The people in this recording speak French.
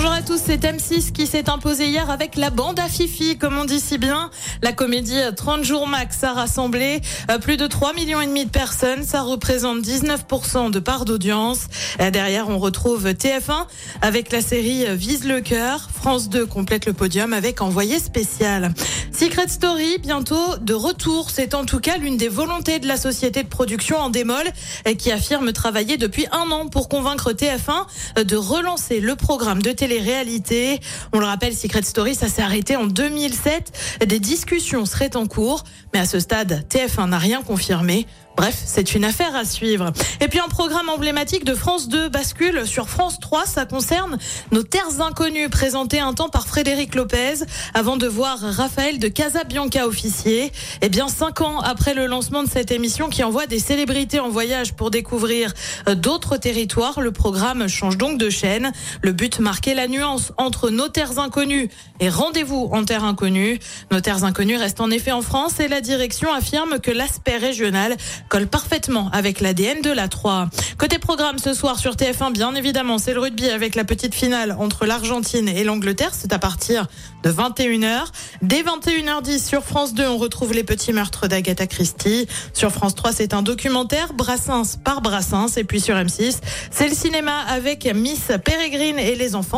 Bonjour à tous, c'est M6 qui s'est imposé hier avec la bande à Fifi, comme on dit si bien. La comédie 30 jours max a rassemblé euh, plus de 3 millions et demi de personnes. Ça représente 19% de part d'audience. Euh, Derrière, on retrouve TF1 avec la série Vise le cœur. France 2 complète le podium avec Envoyé spécial. Secret Story, bientôt de retour. C'est en tout cas l'une des volontés de la société de production en démol euh, qui affirme travailler depuis un an pour convaincre TF1 de relancer le programme de télé-réalité. On le rappelle, Secret Story, ça s'est arrêté en 2007. Des discussions seraient en cours, mais à ce stade, TF1 n'a rien confirmé. Bref, c'est une affaire à suivre. Et puis un programme emblématique de France 2 bascule sur France 3. Ça concerne nos terres inconnues, présentées un temps par Frédéric Lopez, avant de voir Raphaël de Casabianca officier. Eh bien, cinq ans après le lancement de cette émission qui envoie des célébrités en voyage pour découvrir euh, d'autres territoires, le programme change donc de chaîne. Le but, la nuance entre nos terres inconnues et rendez-vous en terre inconnue. Nos terres inconnues restent en effet en France et la direction affirme que l'aspect régional colle parfaitement avec l'ADN de la 3. Côté programme ce soir sur TF1, bien évidemment, c'est le rugby avec la petite finale entre l'Argentine et l'Angleterre. C'est à partir de 21h. Dès 21h10 sur France 2, on retrouve les petits meurtres d'Agatha Christie. Sur France 3, c'est un documentaire Brassens par Brassens. Et puis sur M6, c'est le cinéma avec Miss Peregrine et les enfants